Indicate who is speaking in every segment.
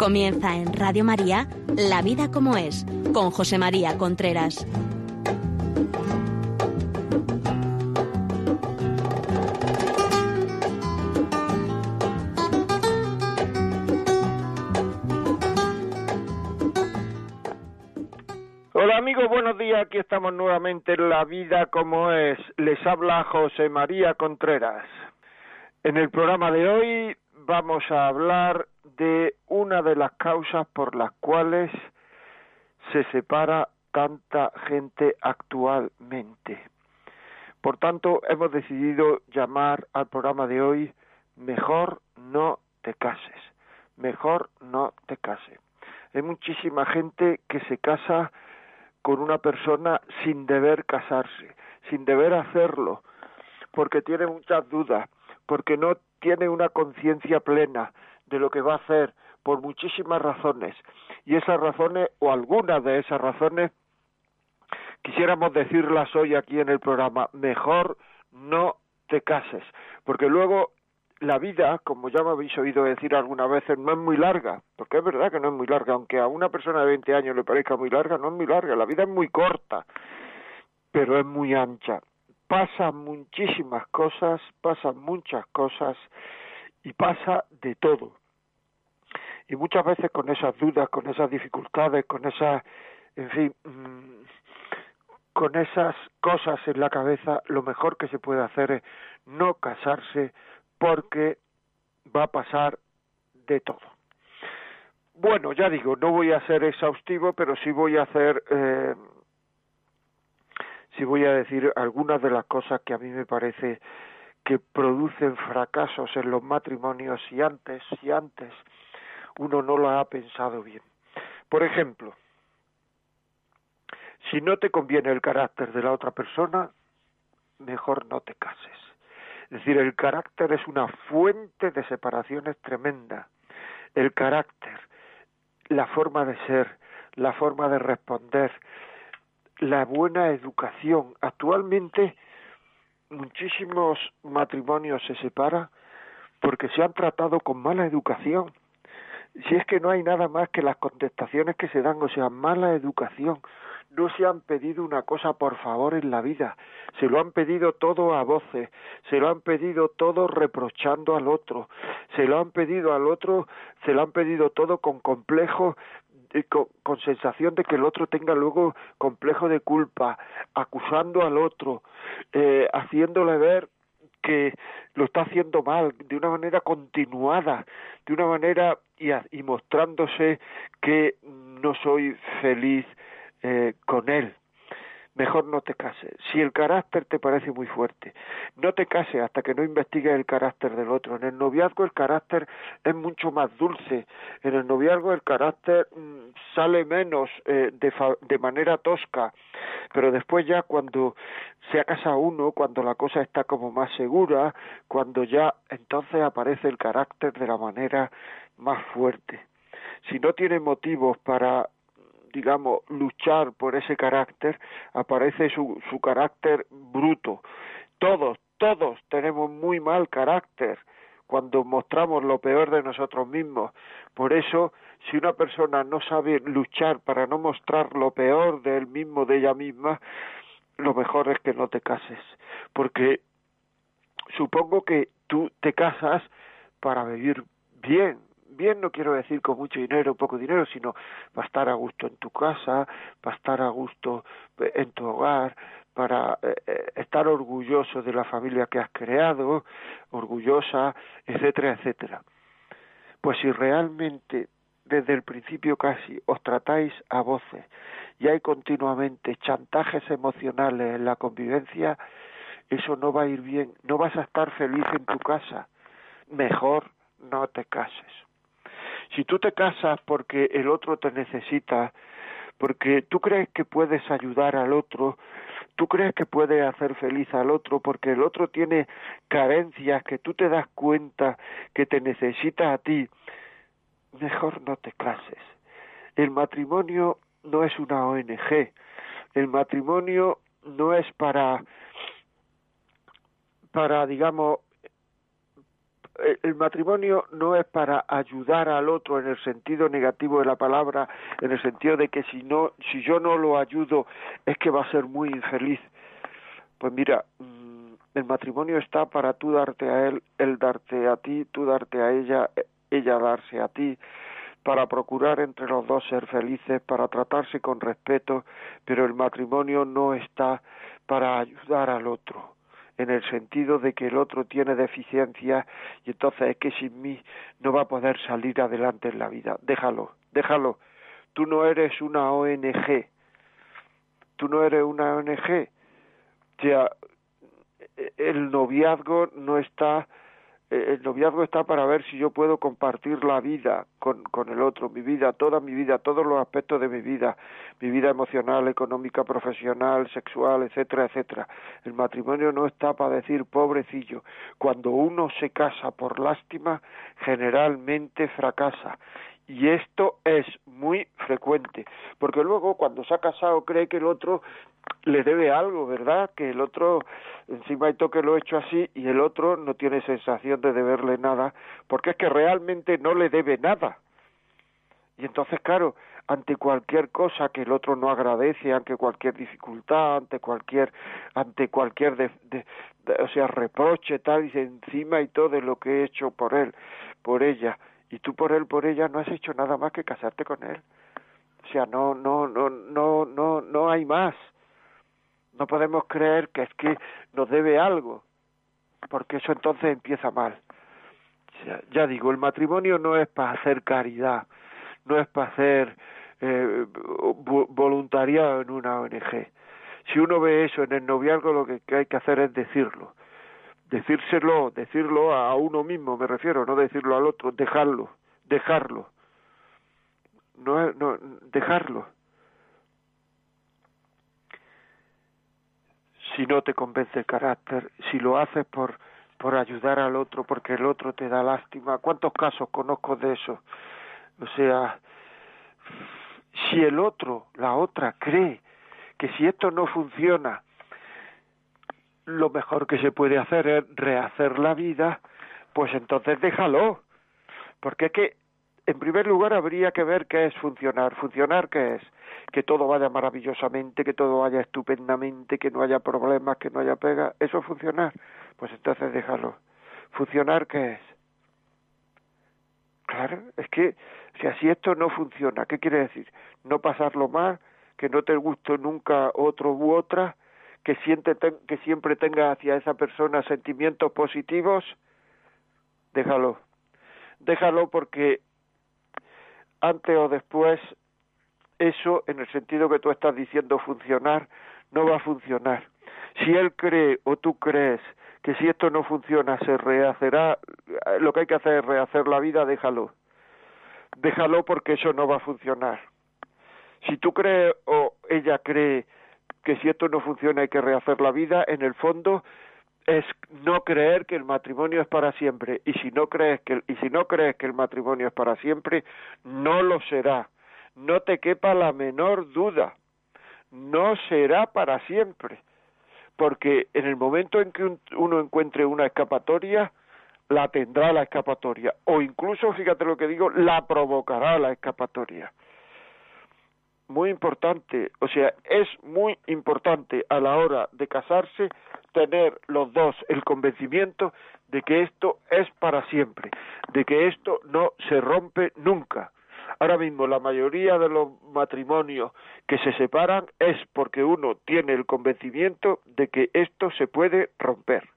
Speaker 1: Comienza en Radio María La vida como es, con José María Contreras.
Speaker 2: Hola amigos, buenos días. Aquí estamos nuevamente en La vida como es. Les habla José María Contreras. En el programa de hoy vamos a hablar de una de las causas por las cuales se separa tanta gente actualmente. Por tanto, hemos decidido llamar al programa de hoy Mejor no te cases. Mejor no te cases. Hay muchísima gente que se casa con una persona sin deber casarse, sin deber hacerlo, porque tiene muchas dudas, porque no tiene una conciencia plena de lo que va a hacer por muchísimas razones. Y esas razones o algunas de esas razones quisiéramos decirlas hoy aquí en el programa. Mejor no te cases porque luego la vida, como ya me habéis oído decir algunas veces, no es muy larga, porque es verdad que no es muy larga, aunque a una persona de 20 años le parezca muy larga, no es muy larga, la vida es muy corta, pero es muy ancha. Pasan muchísimas cosas, pasan muchas cosas y pasa de todo. Y muchas veces con esas dudas, con esas dificultades, con esas, en fin, mm, con esas cosas en la cabeza, lo mejor que se puede hacer es no casarse porque va a pasar de todo. Bueno, ya digo, no voy a ser exhaustivo, pero sí voy a hacer eh, si voy a decir algunas de las cosas que a mí me parece que producen fracasos en los matrimonios si antes, si antes uno no lo ha pensado bien. Por ejemplo, si no te conviene el carácter de la otra persona, mejor no te cases. Es decir, el carácter es una fuente de separaciones tremenda. El carácter, la forma de ser, la forma de responder, la buena educación. Actualmente muchísimos matrimonios se separan porque se han tratado con mala educación. Si es que no hay nada más que las contestaciones que se dan, o sea, mala educación. No se han pedido una cosa por favor en la vida, se lo han pedido todo a voces, se lo han pedido todo reprochando al otro, se lo han pedido al otro, se lo han pedido todo con complejo con, sensación de que el otro tenga luego complejo de culpa, acusando al otro, eh, haciéndole ver que lo está haciendo mal, de una manera continuada, de una manera y, y mostrándose que no soy feliz eh, con él mejor no te cases. Si el carácter te parece muy fuerte, no te cases hasta que no investigues el carácter del otro. En el noviazgo el carácter es mucho más dulce. En el noviazgo el carácter mm, sale menos eh, de, de manera tosca. Pero después ya cuando se casa uno, cuando la cosa está como más segura, cuando ya entonces aparece el carácter de la manera más fuerte. Si no tiene motivos para digamos, luchar por ese carácter, aparece su, su carácter bruto. Todos, todos tenemos muy mal carácter cuando mostramos lo peor de nosotros mismos. Por eso, si una persona no sabe luchar para no mostrar lo peor de él mismo, de ella misma, lo mejor es que no te cases. Porque supongo que tú te casas para vivir bien, bien no quiero decir con mucho dinero poco dinero, sino para estar a gusto en tu casa, para estar a gusto eh, en tu hogar, para eh, eh, estar orgulloso de la familia que has creado, orgullosa, etcétera, etcétera. Pues si realmente desde el principio casi os tratáis a voces y hay continuamente chantajes emocionales en la convivencia, eso no va a ir bien, no vas a estar feliz en tu casa. Mejor no te cases. Si tú te casas porque el otro te necesita, porque tú crees que puedes ayudar al otro, tú crees que puedes hacer feliz al otro porque el otro tiene carencias que tú te das cuenta que te necesita a ti, mejor no te cases. El matrimonio no es una ONG. El matrimonio no es para para digamos el matrimonio no es para ayudar al otro en el sentido negativo de la palabra, en el sentido de que si no, si yo no lo ayudo, es que va a ser muy infeliz. Pues mira, mm, el matrimonio está para tú darte a él, él darte a ti, tú darte a ella, ella darse a ti, para procurar entre los dos ser felices, para tratarse con respeto, pero el matrimonio no está para ayudar al otro en el sentido de que el otro tiene deficiencias y entonces es que sin mí no va a poder salir adelante en la vida. Déjalo, déjalo. Tú no eres una ONG. Tú no eres una ONG. O sea, el noviazgo no está el noviazgo está para ver si yo puedo compartir la vida con, con el otro, mi vida, toda mi vida, todos los aspectos de mi vida, mi vida emocional, económica, profesional, sexual, etcétera, etcétera. El matrimonio no está para decir pobrecillo. Cuando uno se casa por lástima, generalmente fracasa. Y esto es muy frecuente, porque luego cuando se ha casado cree que el otro le debe algo, ¿verdad? Que el otro encima hay toque lo he hecho así y el otro no tiene sensación de deberle nada, porque es que realmente no le debe nada. Y entonces, claro, ante cualquier cosa que el otro no agradece, ante cualquier dificultad, ante cualquier, ante cualquier, de, o sea, reproche, tal, y encima y todo de lo que he hecho por él, por ella, y tú por él, por ella, no has hecho nada más que casarte con él. O sea, no, no, no, no, no, no hay más. No podemos creer que es que nos debe algo, porque eso entonces empieza mal. O sea, ya digo, el matrimonio no es para hacer caridad, no es para hacer eh, voluntariado en una ONG. Si uno ve eso en el noviazgo, lo que hay que hacer es decirlo decírselo, decirlo a uno mismo, me refiero, no decirlo al otro, dejarlo, dejarlo, no, no dejarlo. Si no te convence el carácter, si lo haces por por ayudar al otro, porque el otro te da lástima. ¿Cuántos casos conozco de eso? O sea, si el otro, la otra, cree que si esto no funciona, lo mejor que se puede hacer es rehacer la vida, pues entonces déjalo. Porque es que, en primer lugar, habría que ver qué es funcionar. ¿Funcionar qué es? Que todo vaya maravillosamente, que todo vaya estupendamente, que no haya problemas, que no haya pega. ¿Eso es funcionar? Pues entonces déjalo. ¿Funcionar qué es? Claro, es que si así esto no funciona, ¿qué quiere decir? No pasarlo mal, que no te guste nunca otro u otra, que, siente, que siempre tenga hacia esa persona sentimientos positivos, déjalo. Déjalo porque antes o después eso, en el sentido que tú estás diciendo funcionar, no va a funcionar. Si él cree o tú crees que si esto no funciona se rehacerá, lo que hay que hacer es rehacer la vida, déjalo. Déjalo porque eso no va a funcionar. Si tú crees o ella cree que si esto no funciona hay que rehacer la vida, en el fondo es no creer que el matrimonio es para siempre. Y si no crees que y si no crees que el matrimonio es para siempre no lo será. No te quepa la menor duda. No será para siempre. Porque en el momento en que uno encuentre una escapatoria la tendrá la escapatoria. O incluso fíjate lo que digo la provocará la escapatoria muy importante, o sea, es muy importante a la hora de casarse tener los dos el convencimiento de que esto es para siempre, de que esto no se rompe nunca. Ahora mismo la mayoría de los matrimonios que se separan es porque uno tiene el convencimiento de que esto se puede romper.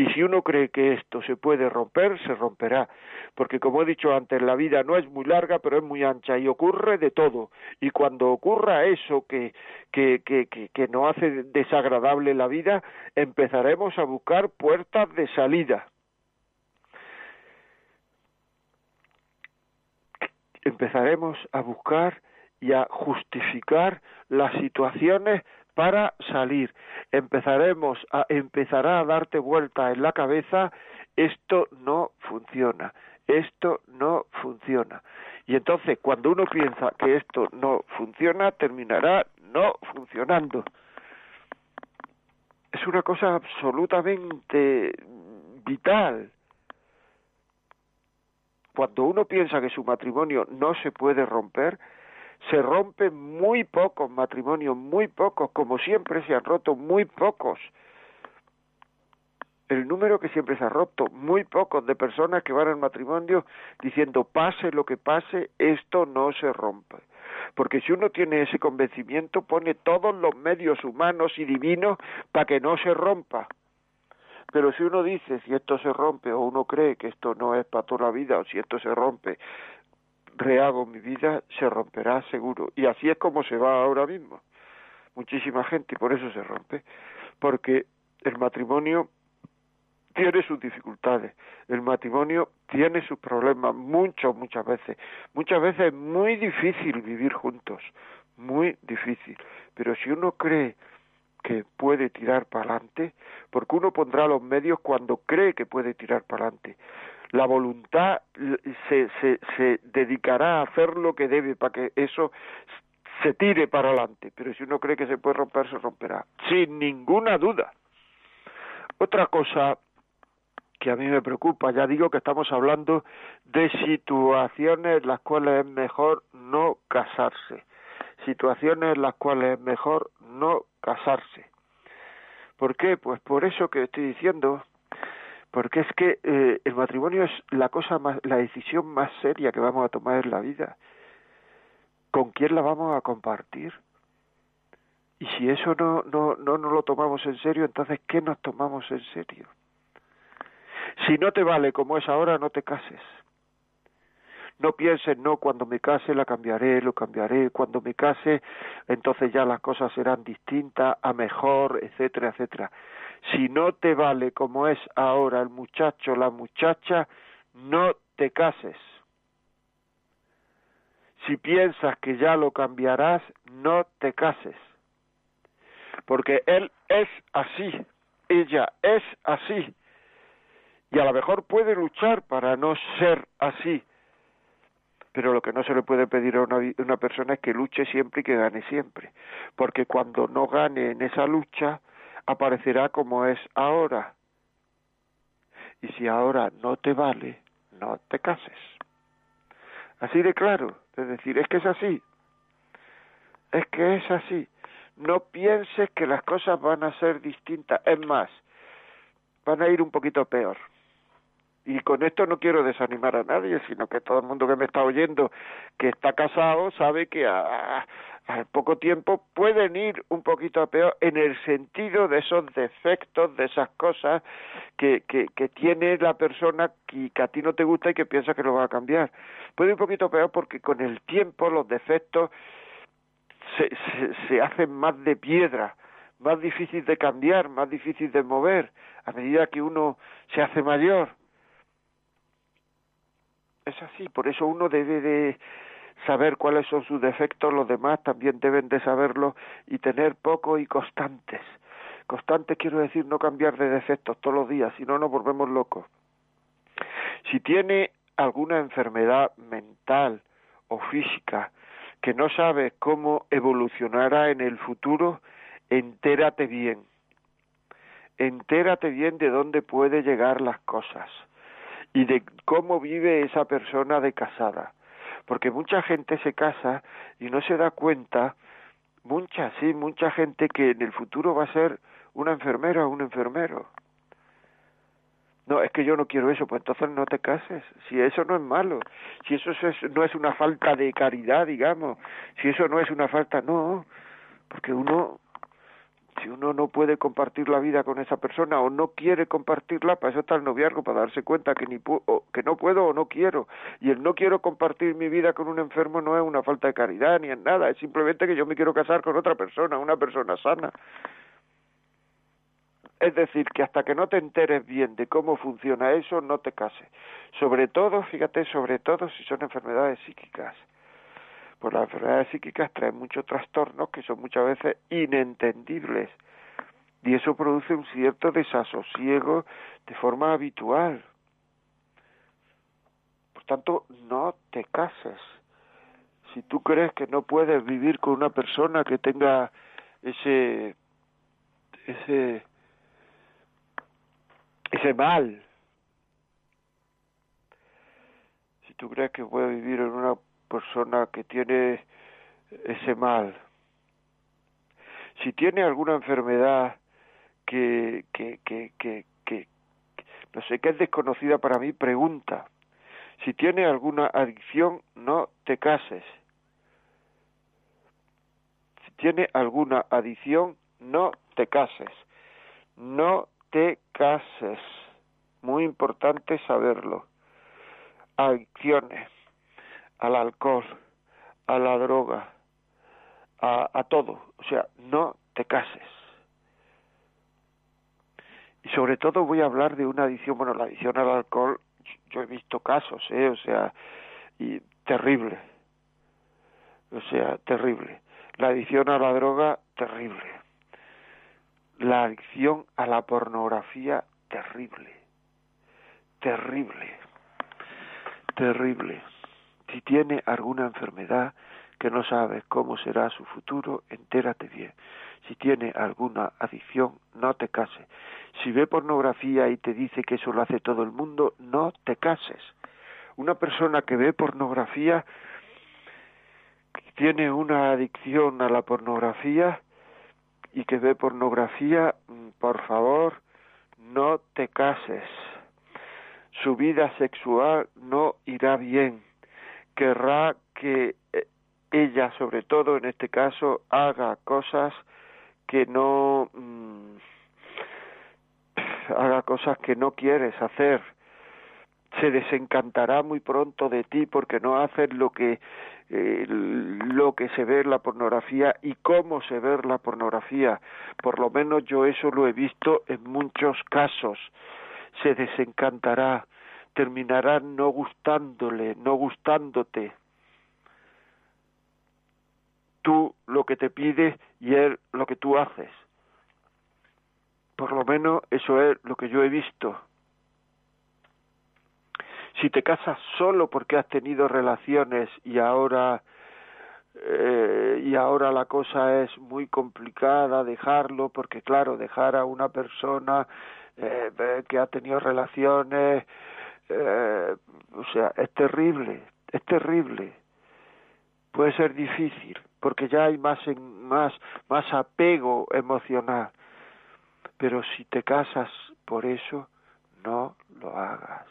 Speaker 2: Y si uno cree que esto se puede romper, se romperá. Porque como he dicho antes, la vida no es muy larga, pero es muy ancha y ocurre de todo. Y cuando ocurra eso que, que, hace desagradable la vida, empezaremos a buscar puertas de salida. Empezaremos a buscar y a justificar las situaciones para salir. Empezaremos a empezará a darte vuelta en la cabeza, esto no funciona, esto no funciona. Y entonces cuando uno piensa que esto no funciona, terminará no funcionando. Es una cosa absolutamente vital. cuando uno piensa que su matrimonio no se puede romper, se rompen muy pocos matrimonios, muy pocos, como siempre se han roto muy pocos. El número que siempre se ha roto, muy pocos de personas que van al matrimonio diciendo pase lo que pase, esto no se rompe. Porque si uno tiene ese convencimiento, pone todos los medios humanos y divinos para que no se rompa. Pero si uno dice, si esto se rompe, o uno cree que esto no es para toda la vida, o si esto se rompe, rehago mi vida, se romperá seguro. Y así es como se va ahora mismo. Muchísima gente, y por eso se rompe. Porque el matrimonio tiene sus dificultades, el matrimonio tiene sus problemas, muchas, muchas veces. Muchas veces es muy difícil vivir juntos, muy difícil. Pero si uno cree que puede tirar para adelante, porque uno pondrá los medios cuando cree que puede tirar para adelante. La voluntad se, se, dedicará a hacer lo que debe para que eso se tire para adelante, pero si uno cree que se puede romper, se romperá, sin ninguna duda. Otra cosa que a mí me preocupa, ya digo que estamos hablando de situaciones en las cuales es mejor no casarse situaciones en las cuales es mejor no casarse. ¿Por qué? Pues por eso que estoy diciendo, porque es que eh, el matrimonio es la cosa más, la decisión más seria que vamos a tomar en la vida. ¿Con quién la vamos a compartir? Y si eso no, no, no nos lo tomamos en serio, entonces ¿qué nos tomamos en serio? Si no te vale como es ahora, no te cases. No pienses, no, cuando me case la cambiaré, lo cambiaré, cuando me case, entonces ya las cosas serán distintas, a mejor, etcétera, etcétera. Si no te vale como es ahora el muchacho, la muchacha, no te cases. Si piensas que ya lo cambiarás, no te cases. Porque él es así, ella es así. Y a lo mejor puede luchar para no ser así, pero lo que no se le puede pedir a una, persona es que luche siempre y que gane siempre, porque cuando no gane en esa lucha, aparecerá como es ahora. Y si ahora no te vale, no te cases. Así de claro, es decir, es que es así. Es que es así. No pienses que las cosas van a ser distintas. Es más, van a ir un poquito peor. Y con esto no quiero desanimar a nadie, sino que todo el mundo que me está oyendo que está casado sabe que a, poco tiempo pueden ir un poquito a peor en el sentido de esos defectos, de esas cosas que, que, tiene la persona que, que a ti no te gusta y que piensa que lo va a cambiar. Puede ir un poquito peor porque con el tiempo los defectos se, se, se hacen más de piedra, más difícil de cambiar, más difícil de mover, a medida que uno se hace mayor es así, por eso uno debe de saber cuáles son sus defectos, los demás también deben de saberlo y tener poco y constantes. Constantes quiero decir no cambiar de defectos todos los días, si no nos volvemos locos. Si tiene alguna enfermedad mental o física que no sabes cómo evolucionará en el futuro, entérate bien. Entérate bien de dónde puede llegar las cosas y de cómo vive esa persona de casada. Porque mucha gente se casa y no se da cuenta, mucha, sí, mucha gente que en el futuro va a ser una enfermera o un enfermero. No, es que yo no quiero eso, pues entonces no te cases. Si eso no es malo, si eso es, no es una falta de caridad, digamos, si eso no es una falta, no, porque uno si uno no puede compartir la vida con esa persona o no quiere compartirla, para eso está el noviazgo, para darse cuenta que, ni que no puedo o no quiero. Y el no quiero compartir mi vida con un enfermo no es una falta de caridad ni en nada, es simplemente que yo me quiero casar con otra persona, una persona sana. Es decir, que hasta que no te enteres bien de cómo funciona eso, no te cases. Sobre todo, fíjate, sobre todo si son enfermedades psíquicas pues las enfermedades psíquicas traen muchos trastornos que son muchas veces inentendibles y eso produce un cierto desasosiego de forma habitual. Por tanto, no te cases. Si tú crees que no puedes vivir con una persona que tenga ese ese ese mal ¿Tú crees que puede vivir en una persona que tiene ese mal? Si tiene alguna enfermedad que, que, que, que, que no sé, que es desconocida para mí, pregunta. Si tiene alguna adicción, no te cases. Si tiene alguna adicción, no te cases. No te cases. Muy importante saberlo. Adicciones al alcohol, a la droga, a, todo. O sea, no te cases. Y sobre todo voy a hablar de una adicción, bueno, la adicción al alcohol, yo he visto casos, ¿eh? O sea, y terrible. O sea, terrible. La adicción a la droga, terrible. La adicción a la pornografía, terrible. Terrible. Terrible. Si tiene alguna enfermedad que no sabes cómo será su futuro, entérate bien. Si tiene alguna adicción, no te cases. Si ve pornografía y te dice que eso lo hace todo el mundo, no te cases. Una persona que ve pornografía, que tiene una adicción a la pornografía y que ve pornografía, mm, por favor, no te cases. Su vida sexual no irá bien. Querrá que eh, ella, sobre todo en este caso, haga cosas que no mm, haga cosas que no quieres hacer. Se desencantará muy pronto de ti porque no haces lo que eh, lo que se ve en la pornografía y cómo se ve la pornografía. Por lo menos yo eso lo he visto en muchos casos. Se desencantará terminará no gustándole no gustándote tú lo que te pide y él lo que tú haces. Por lo menos eso es lo que yo he visto. Si te casas solo porque has tenido relaciones y ahora eh, y ahora la cosa es muy complicada dejarlo porque claro dejar a una persona eh, que ha tenido relaciones eh, o sea es terrible es terrible. Puede ser difícil porque ya hay más más más apego emocional. Pero si te casas por eso no lo hagas.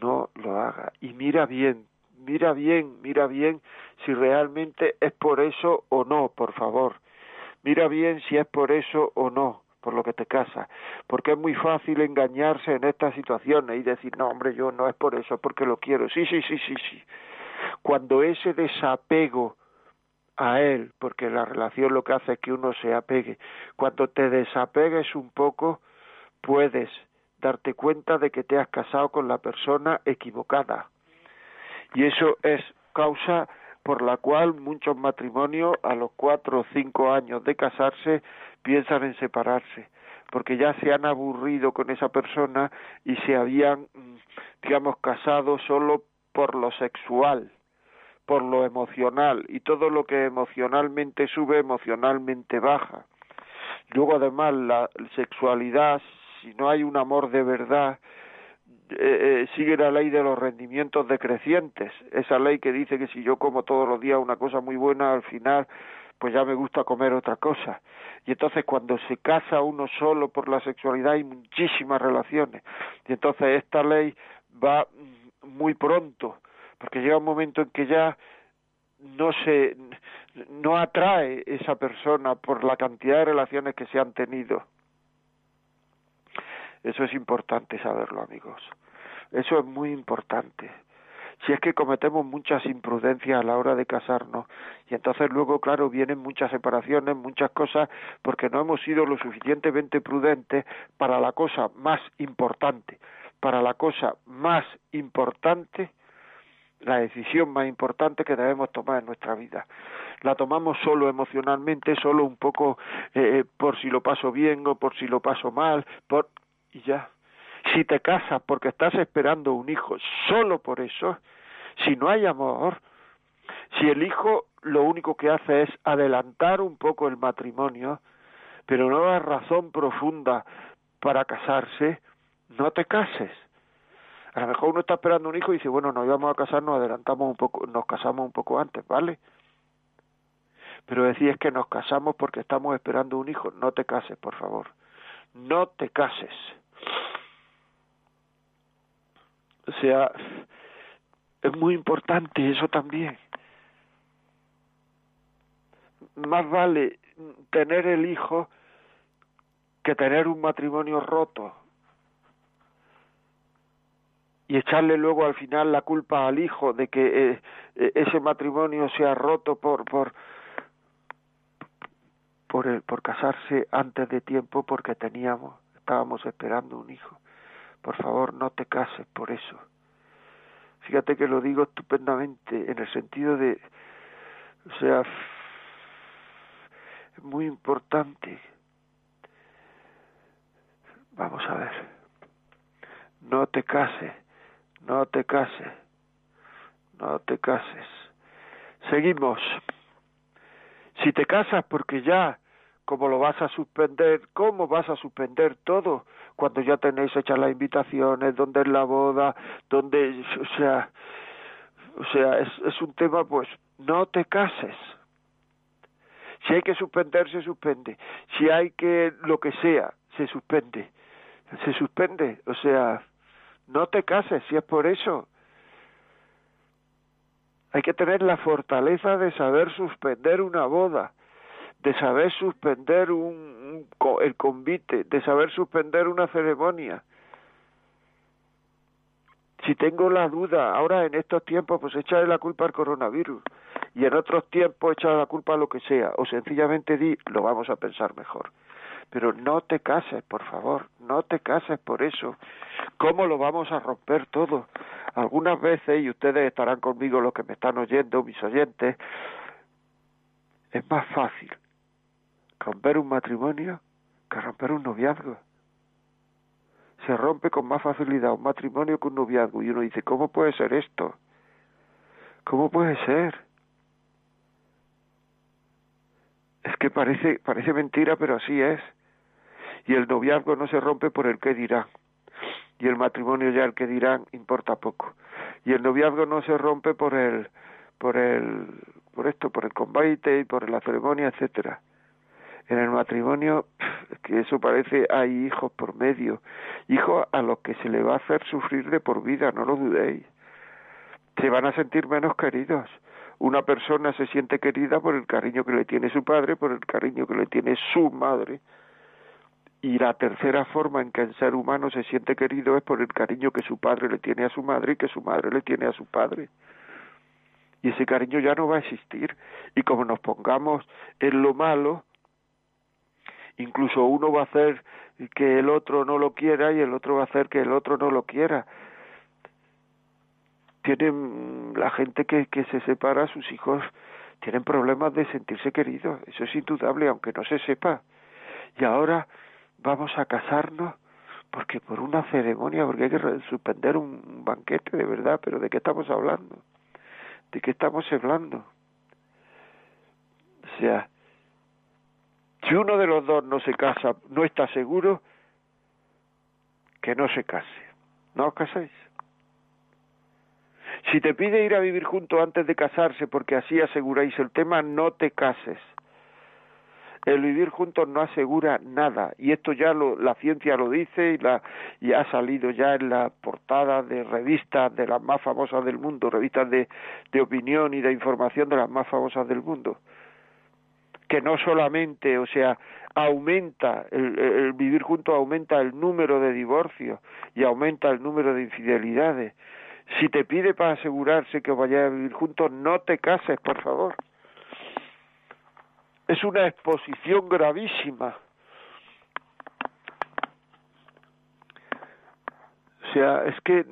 Speaker 2: No lo hagas. Y mira bien mira bien mira bien si realmente es por eso o no por favor. Mira bien si es por eso o no por lo que te casas, porque es muy fácil engañarse en estas situaciones y decir, no, hombre, yo no es por eso, porque lo quiero. Sí, sí, sí, sí, sí. Cuando ese desapego a él, porque la relación lo que hace es que uno se apegue. Cuando te desapegues un poco, puedes darte cuenta de que te has casado con la persona equivocada. Y eso es causa por la cual muchos matrimonios a los cuatro o cinco años de casarse piensan en separarse, porque ya se han aburrido con esa persona y se habían, mm, digamos, casado solo por lo sexual por lo emocional y todo lo que emocionalmente sube emocionalmente baja. Luego además la sexualidad, si no hay un amor de verdad, eh, eh, sigue la ley de los rendimientos decrecientes, esa ley que dice que si yo como todos los días una cosa muy buena, al final pues ya me gusta comer otra cosa. Y entonces cuando se casa uno solo por la sexualidad hay muchísimas relaciones. Y entonces esta ley va muy pronto porque llega un momento en que ya no se no atrae esa persona por la cantidad de relaciones que se han tenido. Eso es importante saberlo, amigos. Eso es muy importante. Si es que cometemos muchas imprudencias a la hora de casarnos y entonces luego, claro, vienen muchas separaciones, muchas cosas, porque no hemos sido lo suficientemente prudentes para la cosa más importante, para la cosa más importante la decisión más importante que debemos tomar en nuestra vida. La tomamos solo emocionalmente, solo un poco eh, por si lo paso bien o por si lo paso mal, por y ya. Si te casas porque estás esperando un hijo solo por eso, si no hay amor, si el hijo lo único que hace es adelantar un poco el matrimonio, pero no da razón profunda para casarse, no te cases A lo mejor uno está esperando un hijo y dice, bueno, nos íbamos a casar, nos adelantamos un poco, nos casamos un poco antes, ¿vale? Pero decir es que nos casamos porque estamos esperando un hijo. No te cases, por favor. No te cases. O sea, es muy importante eso también. Más vale tener el hijo que tener un matrimonio roto y echarle luego al final la culpa al hijo de que eh, eh, ese matrimonio se ha roto por por por el, por casarse antes de tiempo porque teníamos estábamos esperando un hijo por favor no te cases por eso fíjate que lo digo estupendamente en el sentido de o sea muy importante vamos a ver no te cases no te cases, no te cases. Seguimos. Si te casas porque ya, como lo vas a suspender, ¿cómo vas a suspender todo cuando ya tenéis hechas las invitaciones, dónde es la boda, dónde, o sea, o sea, es, es un tema, pues, no te cases. Si hay que suspender, se suspende. Si hay que lo que sea, se suspende. Se suspende. O sea, no te cases si es por eso. Hay que tener la fortaleza de saber suspender una boda, de saber suspender un, el convite, de saber suspender una ceremonia. Si tengo la duda, ahora en estos tiempos, pues echarle la culpa al coronavirus y en otros tiempos echarle la culpa a lo que sea, o sencillamente di, lo vamos a pensar mejor pero no te cases, por favor, no te cases por eso. ¿Cómo lo vamos a romper todo? Algunas veces, y ustedes estarán conmigo los que me están oyendo, mis oyentes, es más fácil romper un matrimonio que romper un noviazgo. Se rompe con más facilidad un matrimonio que un noviazgo. Y uno dice, ¿cómo puede ser esto? ¿Cómo puede ser? Es que parece, parece mentira, pero así es y el noviazgo no se rompe por el que dirán y el matrimonio ya el que dirán importa poco. Y el noviazgo no se rompe por el por el por esto por el combate y por la ceremonia etcétera. En el matrimonio que eso parece hay hijos por medio hijos a los que se le va a hacer sufrir de por vida no lo dudéis. Se van a sentir menos queridos. Una persona se siente querida por el cariño que le tiene su padre por el cariño que le tiene su madre y la tercera forma en que el ser humano se siente querido es por el cariño que su padre le tiene a su madre y que su madre le tiene a su padre. Y ese cariño ya no va a existir. Y como nos pongamos en lo malo, incluso uno va a hacer que el otro no lo quiera y el otro va a hacer que el otro no lo quiera. Tienen la gente que, que se separa, sus hijos tienen problemas de sentirse queridos. Eso es indudable, aunque no se sepa. Y ahora vamos a casarnos porque por una ceremonia, porque hay que suspender un banquete de verdad, pero ¿de qué estamos hablando? ¿De qué estamos hablando? O sea, si uno de los dos no se casa, no está seguro, que no se case. ¿No os caséis? Si te pide ir a vivir juntos antes de casarse porque así aseguráis el tema, no te cases. El vivir juntos no asegura nada. Y esto ya lo, la ciencia lo dice y, la, y ha salido ya en la portada de revistas de las más famosas del mundo, revistas de, de opinión y de información de las más famosas del mundo. Que no solamente, o sea, aumenta, el, el, vivir juntos aumenta el número de divorcios y aumenta el número de infidelidades. Si te pide para asegurarse que vayas a vivir juntos, no te cases, por favor es una exposición gravísima. O sea, es que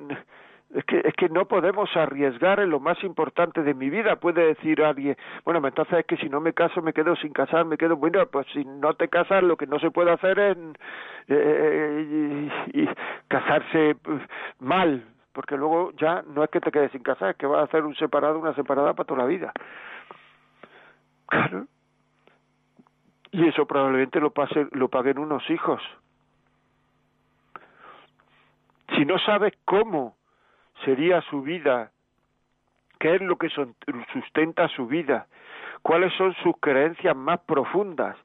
Speaker 2: es que es que no podemos arriesgar en lo más importante de mi vida puede decir alguien. Bueno entonces es que si no me caso me quedo sin casar me quedo bueno pues si no te casas lo que no se puede hacer es eh, y, casarse pues, mal porque luego ya no es que te quedes sin casar es que vas a hacer un separado una separada para toda la vida. Claro y eso probablemente lo, pase, lo paguen unos hijos. Si no sabes cómo sería su vida, qué es lo que sustenta su vida, cuáles son sus creencias más profundas,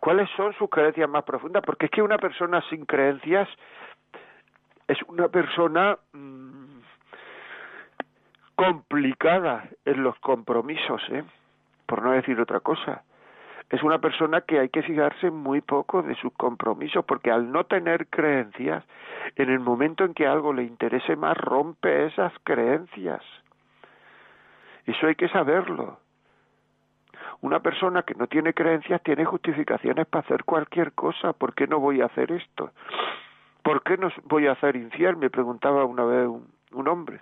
Speaker 2: cuáles son sus creencias más profundas, porque es que una persona sin creencias es una persona mm, complicada en los compromisos, ¿eh? por no decir otra cosa. Es una persona que hay que fijarse muy poco de sus compromisos, porque al no tener creencias, en el momento en que algo le interese más, rompe esas creencias. Eso hay que saberlo. Una persona que no tiene creencias tiene justificaciones para hacer cualquier cosa. ¿Por qué no voy a hacer esto? ¿Por qué no voy a hacer infiel? Me preguntaba una vez un, un hombre.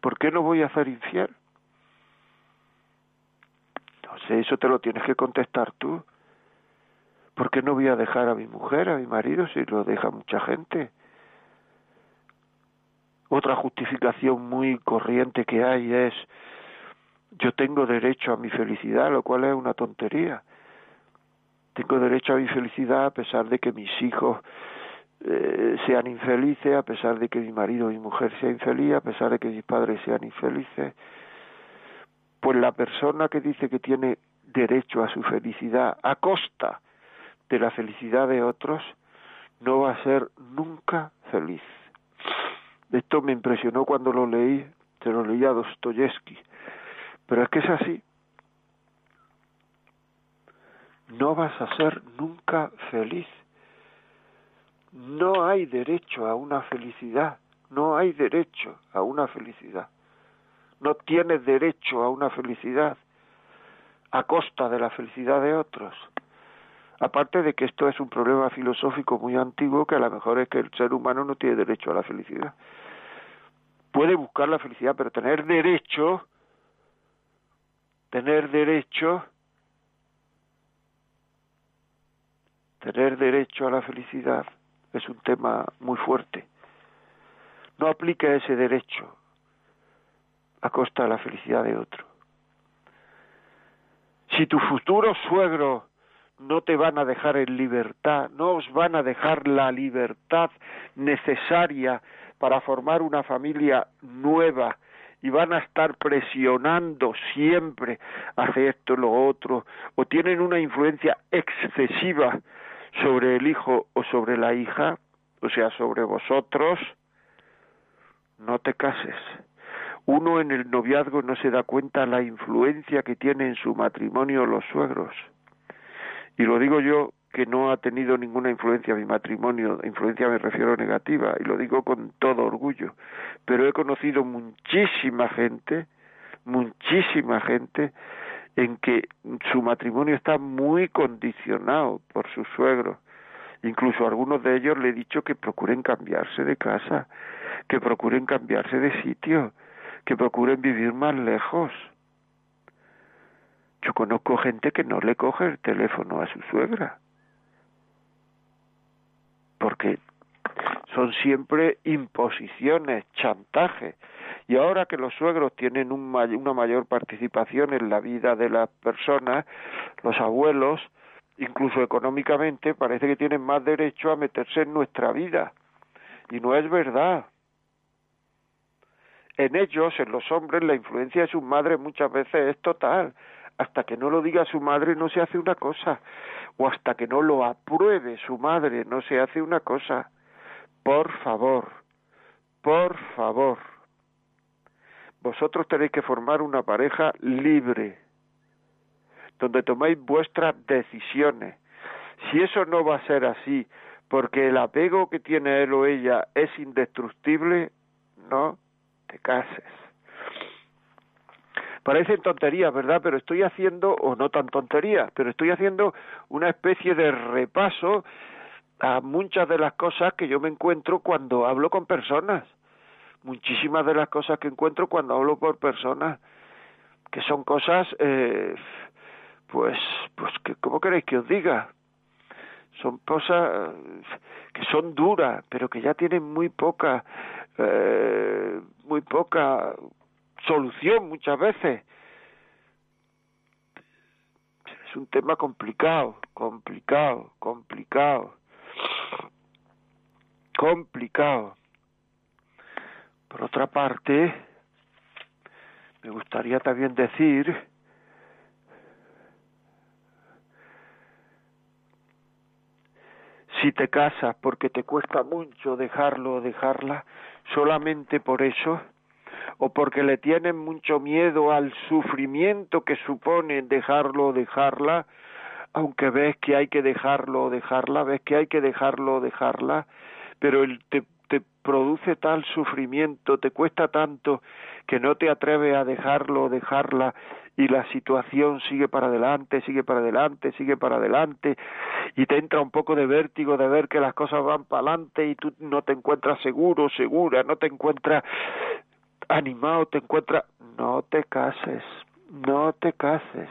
Speaker 2: ¿Por qué no voy a hacer infiel? Sé, eso te lo tienes que contestar tú. ¿Por qué no voy a dejar a mi mujer, a mi marido, si lo deja mucha gente? Otra justificación muy corriente que hay es yo tengo derecho a mi felicidad, lo cual es una tontería. Tengo derecho a mi felicidad a pesar de que mis hijos eh, sean infelices, a pesar de que mi marido y mi mujer sea infeliz, a pesar de que mis padres sean infelices, pues la persona que dice que tiene derecho a su felicidad a costa de la felicidad de otros, no va a ser nunca feliz. Esto me impresionó cuando lo leí, se lo leí a Dostoyevsky, pero es que es así. No vas a ser nunca feliz no hay derecho a una felicidad, no hay derecho a una felicidad. No tienes derecho a una felicidad a costa de la felicidad de otros. Aparte de que esto es un problema filosófico muy antiguo, que a lo mejor es que el ser humano no tiene derecho a la felicidad. Puede buscar la felicidad, pero tener derecho, tener derecho, tener derecho a la felicidad es un tema muy fuerte. No aplica ese derecho a costa de la felicidad de otro. Si tu futuro suegro no te van a dejar en libertad, no os van a dejar la libertad necesaria para formar una familia nueva y van a estar presionando siempre hacia esto lo otro, o tienen una influencia excesiva sobre el hijo o sobre la hija, o sea, sobre vosotros, no te cases. Uno en el noviazgo no se da cuenta la influencia que tiene en su matrimonio los suegros. Y lo digo yo que no ha tenido ninguna influencia mi matrimonio, influencia me refiero negativa, y lo digo con todo orgullo, pero he conocido muchísima gente, muchísima gente en que su matrimonio está muy condicionado por su suegro. Incluso a algunos de ellos le he dicho que procuren cambiarse de casa, que procuren cambiarse de sitio, que procuren vivir más lejos. Yo conozco gente que no le coge el teléfono a su suegra, porque son siempre imposiciones, chantaje. Y ahora que los suegros tienen una mayor participación en la vida de las personas, los abuelos, incluso económicamente, parece que tienen más derecho a meterse en nuestra vida. Y no es verdad. En ellos, en los hombres, la influencia de sus madres muchas veces es total. Hasta que no lo diga su madre no se hace una cosa. O hasta que no lo apruebe su madre no se hace una cosa. Por favor, por favor vosotros tenéis que formar una pareja libre, donde toméis vuestras decisiones. Si eso no va a ser así, porque el apego que tiene él o ella es indestructible, no te cases. Parecen tonterías, ¿verdad? Pero estoy haciendo, o no tan tonterías, pero estoy haciendo una especie de repaso a muchas de las cosas que yo me encuentro cuando hablo con personas muchísimas de las cosas que encuentro cuando hablo por personas que son cosas eh, pues pues que cómo queréis que os diga son cosas que son duras pero que ya tienen muy poca eh, muy poca solución muchas veces. Es un tema complicado complicado complicado. Complicado. Por otra parte, me gustaría también decir si te casas porque te cuesta mucho dejarlo o dejarla, solamente por eso, o porque le tienes mucho miedo al sufrimiento que supone dejarlo o dejarla, aunque ves que hay que dejarlo o dejarla, ves que hay que dejarlo o dejarla, pero el, te, te produce tal sufrimiento, te cuesta tanto que no te atreves a dejarlo dejarla y la situación sigue para adelante, sigue para adelante, sigue para adelante y te entra un poco de vértigo de ver que las cosas van para adelante y tú no te encuentras seguro, segura, no te encuentras animado, te encuentras... No te cases, no te cases.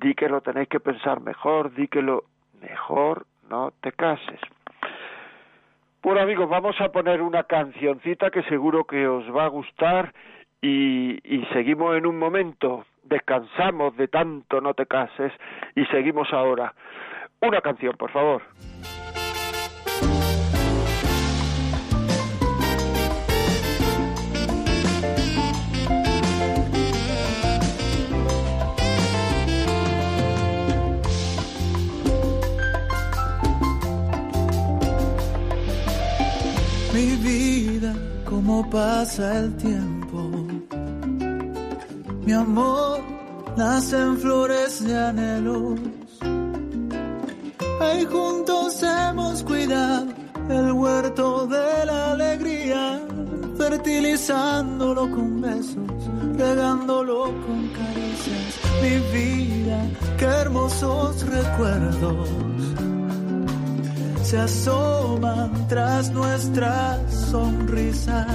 Speaker 2: Di que lo tenéis que pensar mejor, di que lo mejor no te cases. Bueno amigos, vamos a poner una cancioncita que seguro que os va a gustar y, y seguimos en un momento, descansamos de tanto no te cases y seguimos ahora. Una canción, por favor.
Speaker 3: Cómo pasa el tiempo mi amor, nacen flores de anhelos. Ahí juntos hemos cuidado el huerto de la alegría, fertilizándolo con besos, regándolo con caricias. Mi vida, qué hermosos recuerdos se asoman tras nuestras sonrisas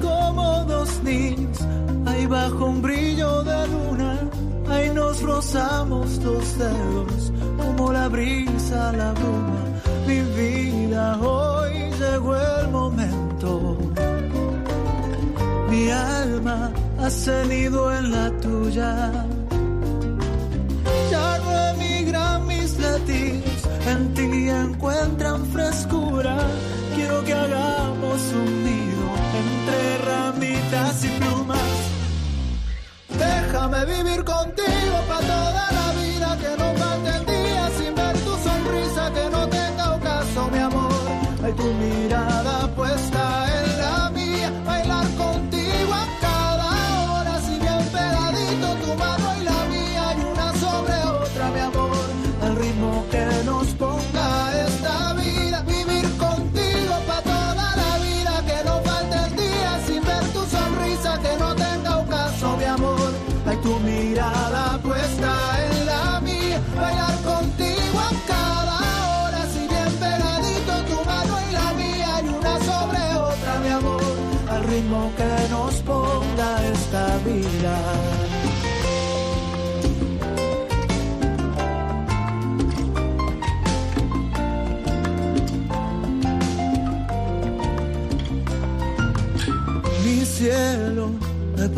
Speaker 3: como dos niños, ahí bajo un brillo de luna, ahí nos rozamos los dedos, como la brisa la bruma. Mi vida, hoy llegó el momento. Mi alma ha cenido en la tuya. Emigran mis latidos, en ti encuentran frescura. Quiero que hagamos un nido entre ramitas y plumas. Déjame vivir contigo para toda la vida, que no falte el día sin ver tu sonrisa, que no tenga ocaso, mi amor. Hay tu mirada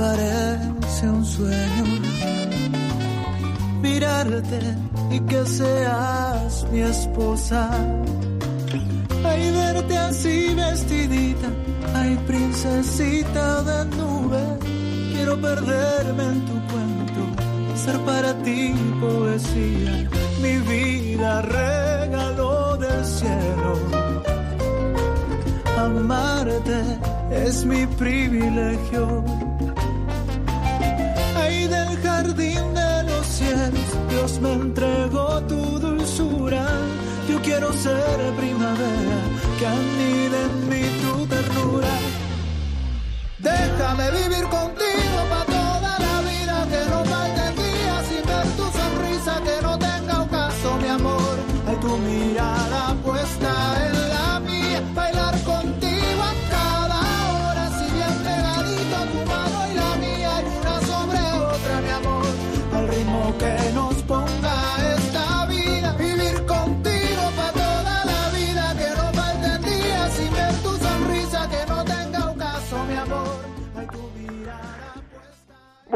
Speaker 3: parece un sueño. Mirarte y que seas mi esposa. Ay, verte así vestidita. Ay, princesita de nube. Quiero perderme en tu cuento. Ser para ti poesía. Mi vida, regalo del cielo amarte es mi privilegio. Dios me entregó tu dulzura. Yo quiero ser primavera, que anide en mí tu ternura. Déjame vivir contigo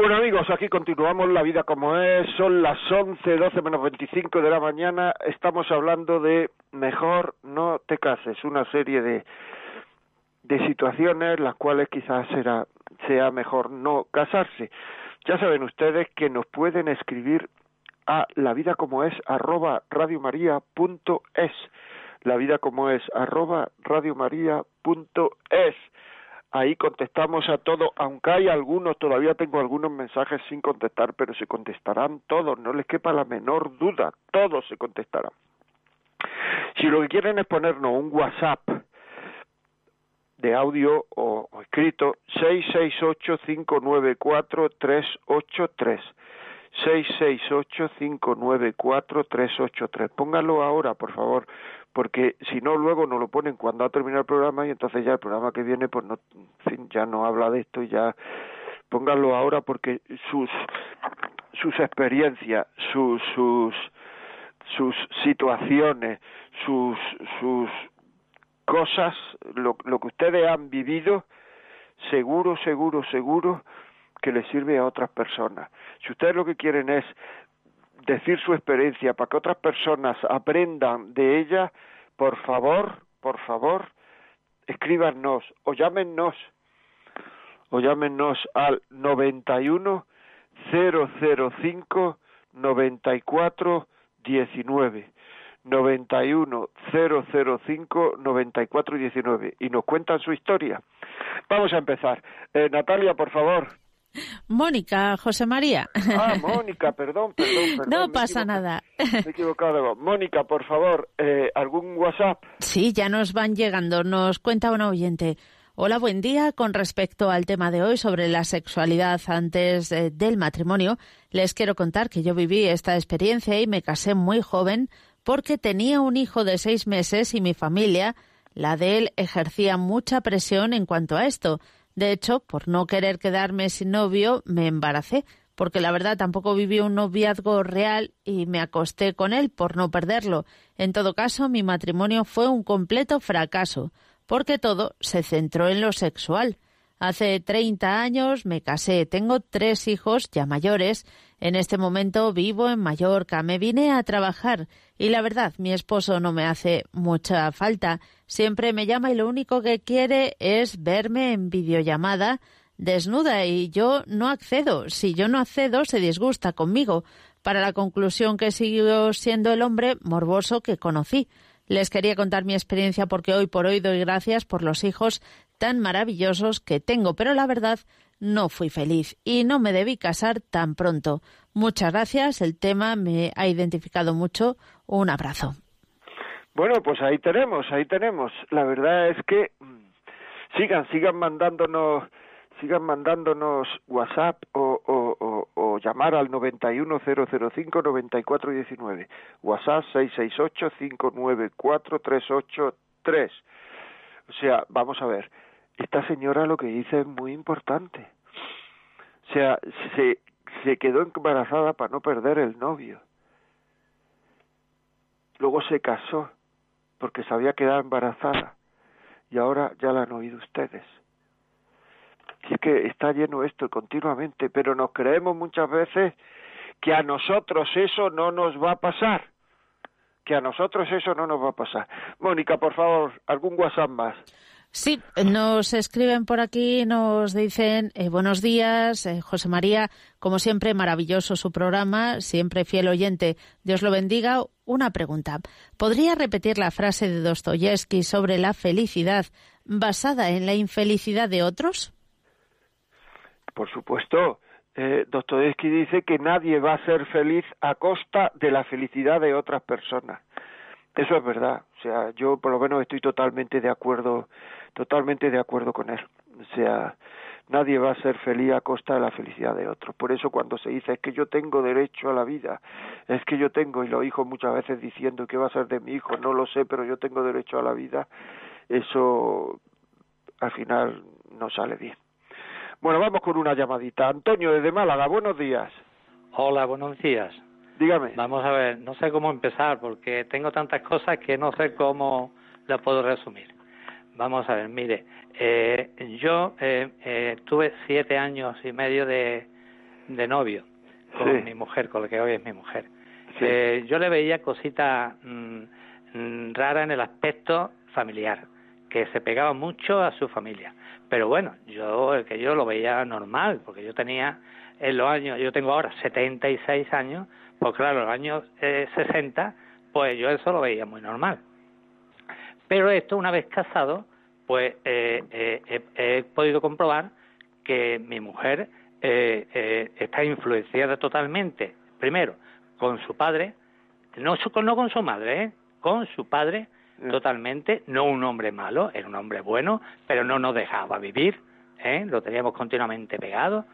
Speaker 2: Bueno amigos, aquí continuamos la vida como es, son las 11, 12 menos 25 de la mañana, estamos hablando de Mejor no te cases, una serie de, de situaciones las cuales quizás será, sea mejor no casarse. Ya saben ustedes que nos pueden escribir a la vida como es arroba radiomaria.es la vida como es arroba radiomaria.es ahí contestamos a todo, aunque hay algunos, todavía tengo algunos mensajes sin contestar, pero se contestarán todos, no les quepa la menor duda, todos se contestarán. Si lo que quieren es ponernos un WhatsApp de audio o, o escrito, 668-594-383. 668-594-383. Póngalo ahora, por favor, porque si no luego no lo ponen cuando ha terminado el programa y entonces ya el programa que viene pues no ya no habla de esto y ya pónganlo ahora porque sus sus experiencias sus sus sus situaciones sus sus cosas lo, lo que ustedes han vivido seguro seguro seguro que les sirve a otras personas. Si ustedes lo que quieren es decir su experiencia para que otras personas aprendan de ella, por favor, por favor, escríbanos o llámenos o llámenos al 91 005 94 19 91 005 94 19 y nos cuentan su historia. Vamos a empezar. Eh, Natalia, por favor.
Speaker 4: Mónica, José María.
Speaker 2: Ah, Mónica, perdón, perdón. perdón
Speaker 4: no pasa nada.
Speaker 2: Me he equivocado. Mónica, por favor, eh, ¿algún WhatsApp?
Speaker 4: Sí, ya nos van llegando. Nos cuenta un oyente. Hola, buen día. Con respecto al tema de hoy sobre la sexualidad antes eh, del matrimonio, les quiero contar que yo viví esta experiencia y me casé muy joven porque tenía un hijo de seis meses y mi familia, la de él, ejercía mucha presión en cuanto a esto. De hecho, por no querer quedarme sin novio, me embaracé, porque la verdad tampoco viví un noviazgo real y me acosté con él por no perderlo. En todo caso, mi matrimonio fue un completo fracaso, porque todo se centró en lo sexual. Hace 30 años me casé, tengo tres hijos ya mayores. En este momento vivo en Mallorca, me vine a trabajar y la verdad mi esposo no me hace mucha falta. Siempre me llama y lo único que quiere es verme en videollamada desnuda y yo no accedo. Si yo no accedo se disgusta conmigo. Para la conclusión que siguió siendo el hombre morboso que conocí. Les quería contar mi experiencia porque hoy por hoy doy gracias por los hijos tan maravillosos que tengo, pero la verdad no fui feliz y no me debí casar tan pronto. Muchas gracias, el tema me ha identificado mucho. Un abrazo.
Speaker 2: Bueno, pues ahí tenemos, ahí tenemos. La verdad es que mm, sigan, sigan mandándonos sigan mandándonos WhatsApp o, o, o, o llamar al 91005-9419. WhatsApp 668-594-383. O sea, vamos a ver, esta señora lo que dice es muy importante. Sea, se, se quedó embarazada para no perder el novio. Luego se casó porque se había quedado embarazada. Y ahora ya la han oído ustedes. Es que está lleno esto continuamente, pero nos creemos muchas veces que a nosotros eso no nos va a pasar. Que a nosotros eso no nos va a pasar. Mónica, por favor, algún WhatsApp más.
Speaker 4: Sí, nos escriben por aquí, nos dicen eh, buenos días, eh, José María, como siempre, maravilloso su programa, siempre fiel oyente, Dios lo bendiga. Una pregunta, ¿podría repetir la frase de Dostoyevsky sobre la felicidad basada en la infelicidad de otros?
Speaker 2: Por supuesto, eh, Dostoyevsky dice que nadie va a ser feliz a costa de la felicidad de otras personas. Eso es verdad. O sea, yo por lo menos estoy totalmente de acuerdo, totalmente de acuerdo con él. O sea, nadie va a ser feliz a costa de la felicidad de otros. Por eso cuando se dice es que yo tengo derecho a la vida, es que yo tengo, y los hijos muchas veces diciendo qué va a ser de mi hijo, no lo sé, pero yo tengo derecho a la vida, eso al final no sale bien. Bueno, vamos con una llamadita. Antonio desde Málaga, buenos días.
Speaker 5: Hola, buenos días.
Speaker 2: Dígame.
Speaker 5: Vamos a ver, no sé cómo empezar porque tengo tantas cosas que no sé cómo las puedo resumir. Vamos a ver, mire, eh, yo eh, eh, tuve siete años y medio de, de novio con
Speaker 2: Sí.
Speaker 5: mi mujer, con la que hoy es mi mujer.
Speaker 2: Sí.
Speaker 5: Eh, yo le veía cositas mm, mm, raras en el aspecto familiar, que se pegaba mucho a su familia. Pero bueno, yo que yo lo veía normal, porque yo tenía en los años, yo tengo ahora 76 años, pues claro, en los años 60, eh, pues yo eso lo veía muy normal. Pero esto, una vez casado, pues eh, eh, he podido comprobar que mi mujer está influenciada totalmente, primero, con su padre, no, no con su madre, con su padre, totalmente, no un hombre malo, era un hombre bueno, pero no nos dejaba vivir, ¿eh? lo teníamos continuamente pegado.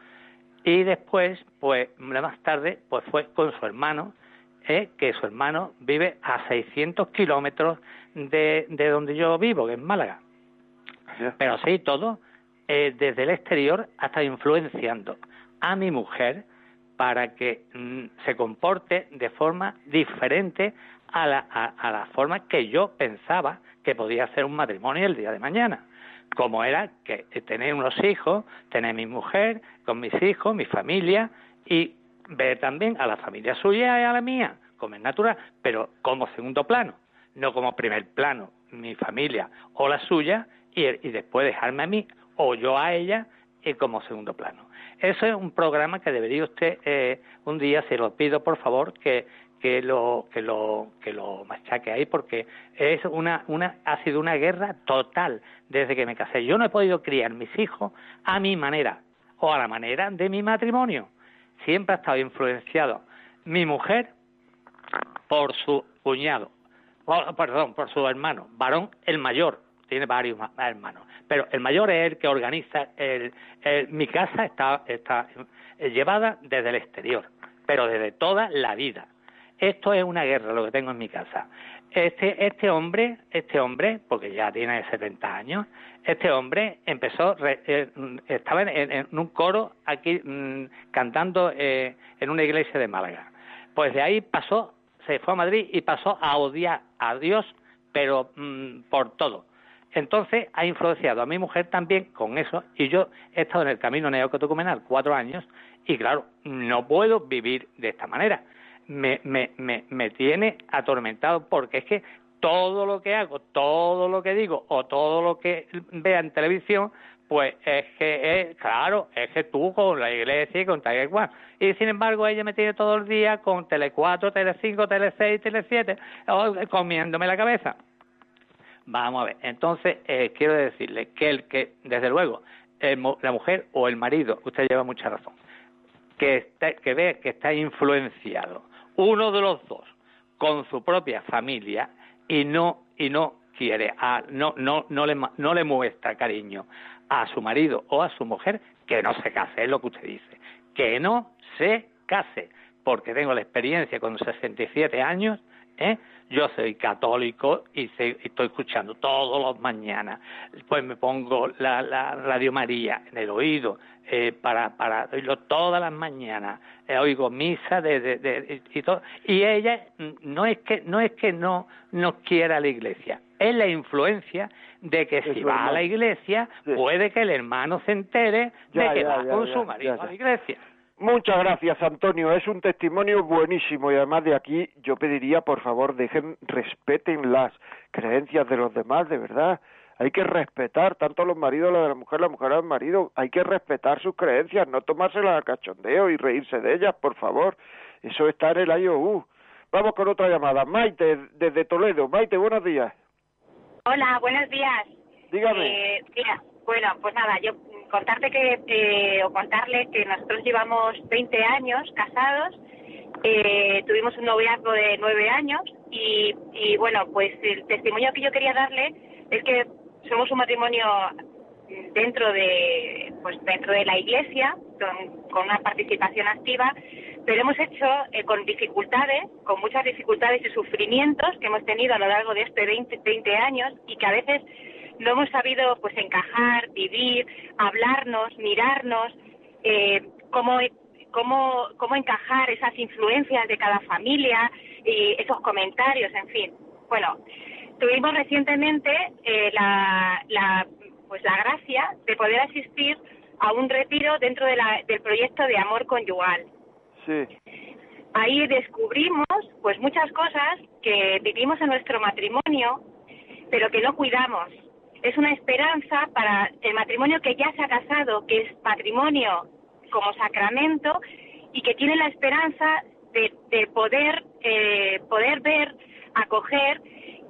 Speaker 5: Y después, pues más tarde, pues fue con su hermano, ¿eh? que su hermano vive a 600 kilómetros de, de donde yo vivo, que es Málaga. Pero sí, todo, eh, desde el exterior, hasta influenciando a mi mujer para que mm, se comporte de forma diferente a la, a, la forma que yo pensaba que podía ser un matrimonio el día de mañana. Como era que tener unos hijos, tener mi mujer, con mis hijos, mi familia y ver también a la familia suya y a la mía, como es natural, pero como segundo plano, no como primer plano, mi familia o la suya y, y después dejarme a mí o yo a ella y como segundo plano. Eso es un programa que debería usted eh, un día, se lo pido por favor, que, que lo que lo que lo machaque ahí porque es una una ha sido una guerra total desde que me casé. Yo no he podido criar mis hijos a mi manera o a la manera de mi matrimonio. Siempre ha estado influenciado mi mujer por su cuñado, perdón, por su hermano, varón el mayor, tiene varios hermanos, pero el mayor es el que organiza el, mi casa está está llevada desde el exterior, pero desde toda la vida esto es una guerra lo que tengo en mi casa. Este, este hombre, este hombre, porque ya tiene 70 años, este hombre empezó, eh, estaba en, un coro aquí mm, cantando eh, en una iglesia de Málaga. Pues de ahí pasó, se fue a Madrid y pasó a odiar a Dios, pero mm, por todo. Entonces ha influenciado a mi mujer también con eso y yo he estado en el camino neocotocumenal cuatro años y claro, no puedo vivir de esta manera me, me, me, me tiene atormentado porque es que todo lo que hago, todo lo que digo o todo lo que vea en televisión, pues es que es, claro, es que tú con la iglesia y con tal igual. Y sin embargo ella me tiene todo el día con Tele 4, Tele 5, Tele 6, Tele 7, comiéndome la cabeza. Vamos a ver, entonces eh, quiero decirle que el que, desde luego, la mujer o el marido, usted lleva mucha razón, que, que ve que está influenciado uno de los dos con su propia familia y no y no quiere no no no le no le muestra cariño a su marido o a su mujer que no se case es lo que usted dice. Que no se case porque tengo la experiencia con 67 años ¿eh? yo soy católico y, estoy escuchando todos los mañanas. Pues me pongo la, la radio María en el oído eh, para, para oírlo todas las mañanas, eh, oigo misa de, de, y todo, y ella no es que no es que no, no quiera la iglesia, es la influencia de que si va a la iglesia puede que el hermano se entere de que va con su marido a la iglesia.
Speaker 2: Muchas gracias, Antonio. Es un testimonio buenísimo y además de aquí yo pediría, por favor, dejen, respeten las creencias de los demás, de verdad hay que respetar tanto a los maridos, la de la mujer, la mujer al marido, hay que respetar sus creencias, no tomárselas a cachondeo y reírse de ellas, por favor. Eso está en el IOU. Vamos con otra llamada. Maite, desde Toledo. Maite, buenos días.
Speaker 6: Hola, buenos días.
Speaker 2: Dígame.
Speaker 6: Eh, bueno, pues nada, yo contarte que, eh, o contarle que nosotros llevamos 20 años casados, eh, tuvimos un noviazgo de 9 años y, y bueno, pues el testimonio que yo quería darle es que somos un matrimonio dentro de pues dentro de la iglesia con, una participación activa pero hemos hecho eh, con dificultades con muchas dificultades y sufrimientos que hemos tenido a lo largo de este 20, 20 años y que a veces no hemos sabido pues encajar vivir hablarnos mirarnos eh, cómo cómo cómo encajar esas influencias de cada familia y esos comentarios en fin. Bueno tuvimos recientemente eh, la, la, pues la gracia de poder asistir a un retiro dentro de la, del proyecto de amor conyugal.
Speaker 2: Sí.
Speaker 6: Ahí descubrimos pues muchas cosas que vivimos en nuestro matrimonio, pero que no cuidamos. es una esperanza para el matrimonio que ya se ha casado, que es patrimonio como sacramento y que tiene la esperanza de, de poder, eh, poder ver, acoger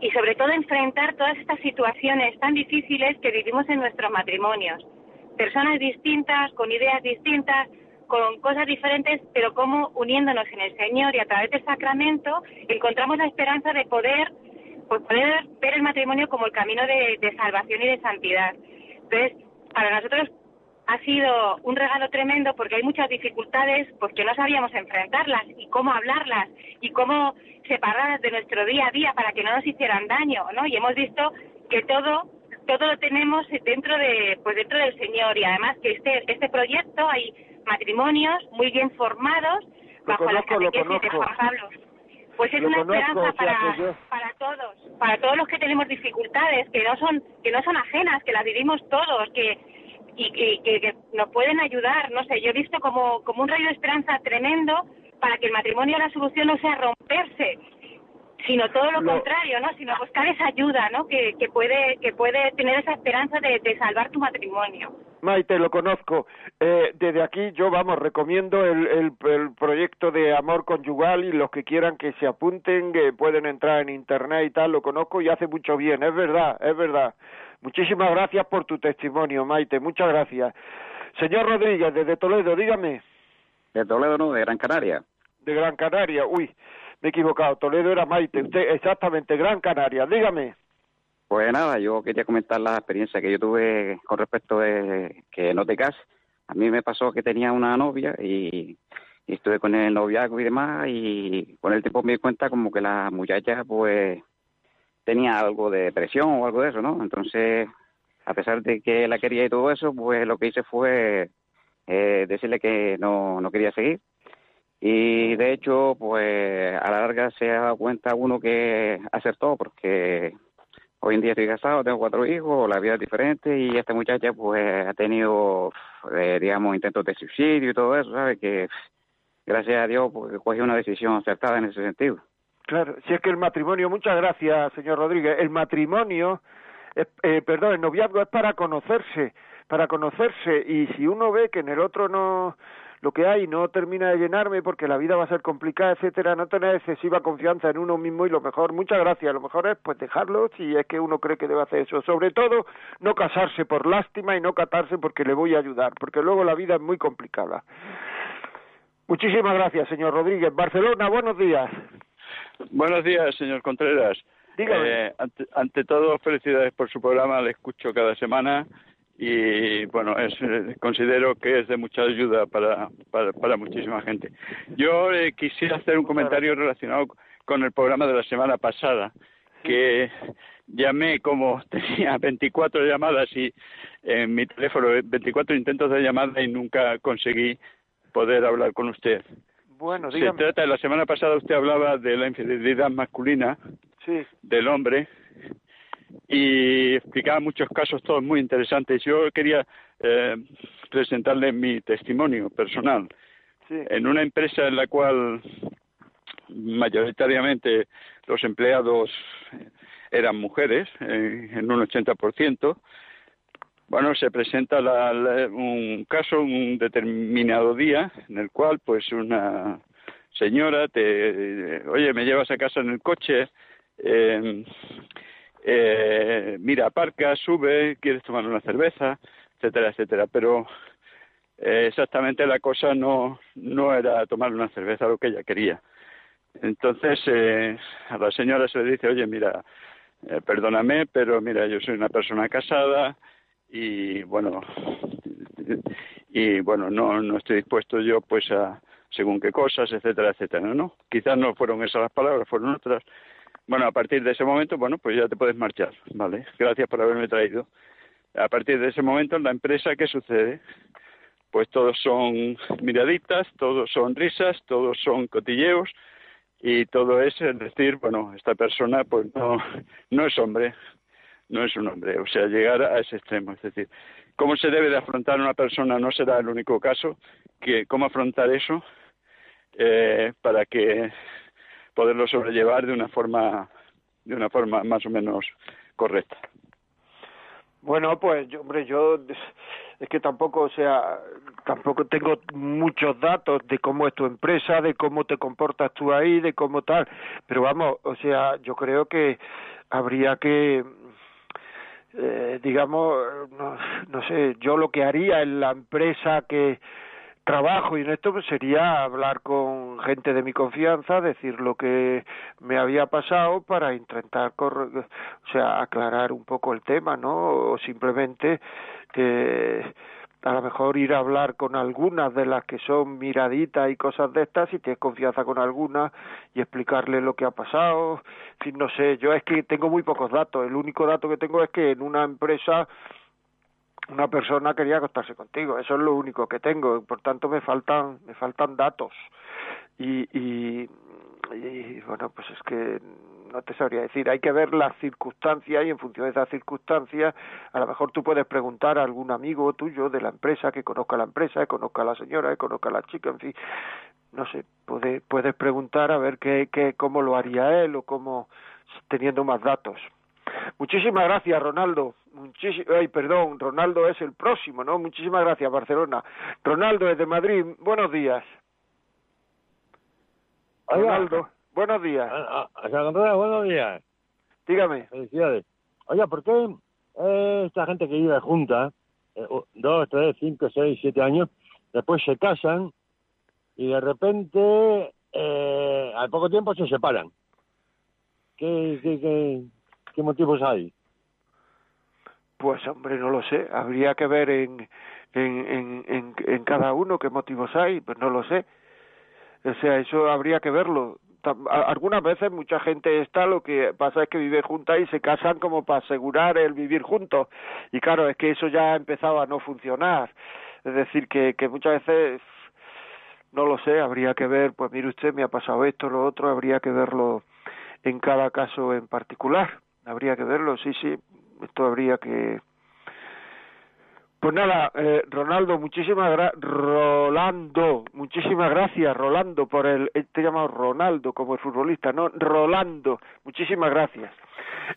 Speaker 6: y sobre todo enfrentar todas estas situaciones tan difíciles que vivimos en nuestros matrimonios. Personas distintas, con ideas distintas, con cosas diferentes, pero como uniéndonos en el Señor y a través del sacramento encontramos la esperanza de poder, pues poder ver el matrimonio como el camino de, de salvación y de santidad. Entonces, para nosotros ha sido un regalo tremendo porque hay muchas dificultades pues que no sabíamos enfrentarlas y cómo hablarlas y cómo separarlas de nuestro día a día para que no nos hicieran daño, ¿no? Y hemos visto que todo todo lo tenemos dentro de pues dentro del Señor y además que este este proyecto hay matrimonios muy bien formados bajo la catequesis de Juan Pablo. Pues es una esperanza para, para todos, para todos los que tenemos dificultades, que no son que no son ajenas, que las vivimos todos, que y, que, nos pueden ayudar, no sé, yo he visto como, como un rayo de esperanza tremendo para que el matrimonio la solución no sea romperse, sino todo lo, contrario, ¿no? Sino buscar esa ayuda, ¿no? Que, que puede que puede tener esa esperanza de, de salvar tu matrimonio.
Speaker 2: Maite, lo conozco. Eh, desde aquí yo, vamos, recomiendo el, el, el, proyecto de Amor Conyugal y los que quieran que se apunten, que pueden entrar en Internet y tal, lo conozco y hace mucho bien, es verdad, es verdad. Muchísimas gracias por tu testimonio, Maite, muchas gracias. Señor Rodríguez, desde Toledo, dígame.
Speaker 7: De Toledo, no, de Gran Canaria.
Speaker 2: De Gran Canaria, uy, me he equivocado, Toledo era Maite, usted exactamente, Gran Canaria, dígame.
Speaker 7: Pues nada, yo quería comentar la experiencia que yo tuve con respecto de que no te cases. A mí me pasó que tenía una novia y, estuve con el noviazgo y demás y con el tiempo me di cuenta como que la muchacha pues tenía algo de depresión o algo de eso, ¿no? Entonces, a pesar de que la quería y todo eso, pues lo que hice fue eh, decirle que no, no quería seguir. Y de hecho, pues a la larga se ha dado cuenta uno que acertó, porque hoy en día estoy casado, tengo cuatro hijos, la vida es diferente y esta muchacha pues ha tenido, eh, digamos, intentos de suicidio y todo eso, ¿sabe? Que gracias a Dios pues cogió una decisión acertada en ese sentido.
Speaker 2: Claro, si es que el matrimonio, muchas gracias, señor Rodríguez, el matrimonio, eh, perdón, el noviazgo es para conocerse, para conocerse, y si uno ve que en el otro no, lo que hay no termina de llenarme porque la vida va a ser complicada, etcétera, no tener excesiva confianza en uno mismo y lo mejor, muchas gracias, lo mejor es pues dejarlo si es que uno cree que debe hacer eso. Sobre todo, no casarse por lástima y no casarse porque le voy a ayudar, porque luego la vida es muy complicada. Muchísimas gracias, señor Rodríguez. Barcelona, buenos días.
Speaker 8: Buenos días, señor Contreras.
Speaker 2: Eh,
Speaker 8: ante, ante, todo, felicidades por su programa, le escucho cada semana y bueno, es, eh, considero que es de mucha ayuda para, para, para muchísima gente. Yo eh, quisiera hacer un comentario relacionado con el programa de la semana pasada, que llamé como tenía 24 llamadas y en mi teléfono 24 intentos de llamada y nunca conseguí poder hablar con usted.
Speaker 2: Bueno,
Speaker 8: Se trata, la semana pasada usted hablaba de la infidelidad masculina del hombre y explicaba muchos casos todos muy interesantes. Yo quería eh, presentarle mi testimonio personal. En una empresa en la cual mayoritariamente los empleados eran mujeres, eh, en un 80%, bueno, se presenta la, la, un caso un determinado día en el cual, pues, una señora te, oye, me llevas a casa en el coche, eh, eh, mira, aparca, sube, quieres tomar una cerveza, etcétera, etcétera. Pero eh, exactamente la cosa no, no era tomar una cerveza lo que ella quería. Entonces eh, a la señora se le dice, oye, mira, eh, perdóname, pero mira, yo soy una persona casada, y bueno y bueno no no estoy dispuesto yo pues a según qué cosas etcétera etcétera no quizás no fueron esas las palabras fueron otras bueno a partir de ese momento bueno pues ya te puedes marchar vale gracias por haberme traído. A partir de ese momento en la empresa qué sucede pues todos son miraditas todos son risas todos son cotilleos y todo es decir bueno esta persona pues no no es hombre no es un hombre, o sea, llegar a ese extremo, es decir, cómo se debe de afrontar una persona no será el único caso, que cómo afrontar eso eh, para que poderlo sobrellevar de una forma de una forma más o menos correcta.
Speaker 2: Bueno, pues yo, hombre, yo es que tampoco, o sea, tampoco tengo muchos datos de cómo es tu empresa, de cómo te comportas tú ahí, de cómo tal, pero vamos, o sea, yo creo que habría que eh, digamos, no, no sé, yo lo que haría en la empresa que trabajo y en esto pues, sería hablar con gente de mi confianza, decir lo que me había pasado para intentar, o sea, aclarar un poco el tema, ¿no? O simplemente que a lo mejor ir a hablar con algunas de las que son miraditas y cosas de estas, si tienes confianza con algunas y explicarle lo que ha pasado. En fin, no sé, yo es que tengo muy pocos datos. El único dato que tengo es que en una empresa una persona quería acostarse contigo. Eso es lo único que tengo. Por tanto, me faltan, me faltan datos. Y, y, bueno, pues es que no te sabría decir. Hay que ver las circunstancias y en función de esas circunstancias, a lo mejor tú puedes preguntar a algún amigo tuyo de la empresa que conozca la empresa, que conozca a la señora, que conozca a la chica, en fin, no sé, puedes, puedes preguntar a ver qué, qué, cómo lo haría él o cómo, teniendo más datos. Muchísimas gracias, Ronaldo. ay, perdón, Ronaldo es el próximo, ¿no? Muchísimas gracias, Barcelona. Ronaldo desde Madrid, buenos días. Ronaldo. Buenos días.
Speaker 9: Ah, ah, buenos días.
Speaker 2: Dígame.
Speaker 9: Felicidades. Oye, ¿por qué eh, esta gente que vive junta, eh, dos, tres, cinco, seis, siete años, después se casan y de repente eh, al poco tiempo se separan? ¿Qué, qué, qué, qué motivos hay?
Speaker 2: Pues hombre, no lo sé. Habría que ver en, en, en, en, en cada uno qué motivos hay. Pues no lo sé. O sea, eso habría que verlo algunas veces mucha gente está, lo que pasa es que vive juntas y se casan como para asegurar el vivir juntos. Y claro, es que eso ya ha empezado a no funcionar. Es decir, que, que muchas veces, no lo sé, habría que ver, pues mire usted, me ha pasado esto, lo otro, habría que verlo en cada caso en particular. Habría que verlo, sí, sí, esto habría que, pues nada, eh, Ronaldo, muchísimas gracias, Rolando, muchísimas gracias, Rolando, por el, eh, te he llamado Ronaldo como el futbolista, no, Rolando, muchísimas gracias.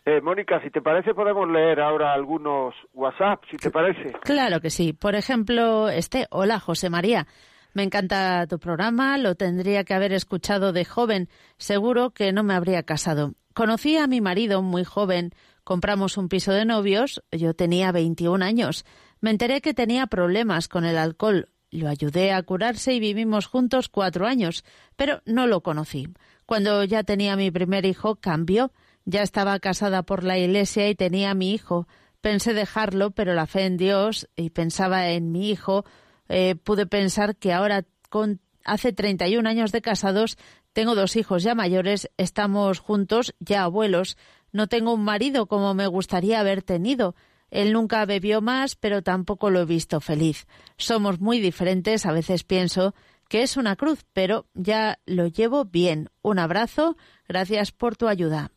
Speaker 2: Eh, Mónica, si te parece, podemos leer ahora algunos WhatsApp, si te parece.
Speaker 4: Claro que sí. Por ejemplo, este, hola, José María. Me encanta tu programa, lo tendría que haber escuchado de joven, seguro que no me habría casado. Conocí a mi marido muy joven, compramos un piso de novios, yo tenía 21 años. Me enteré que tenía problemas con el alcohol. Lo ayudé a curarse y vivimos juntos cuatro años, pero no lo conocí. Cuando ya tenía mi primer hijo, cambió. Ya estaba casada por la iglesia y tenía mi hijo. Pensé dejarlo, pero la fe en Dios y pensaba en mi hijo, eh, pude pensar que ahora, con hace 31 años de casados, tengo dos hijos ya mayores, estamos juntos, ya abuelos. No tengo un marido como me gustaría haber tenido. Él nunca bebió más, pero tampoco lo he visto feliz. Somos muy diferentes, a veces pienso que es una cruz, pero ya lo llevo bien. Un abrazo, gracias por tu ayuda.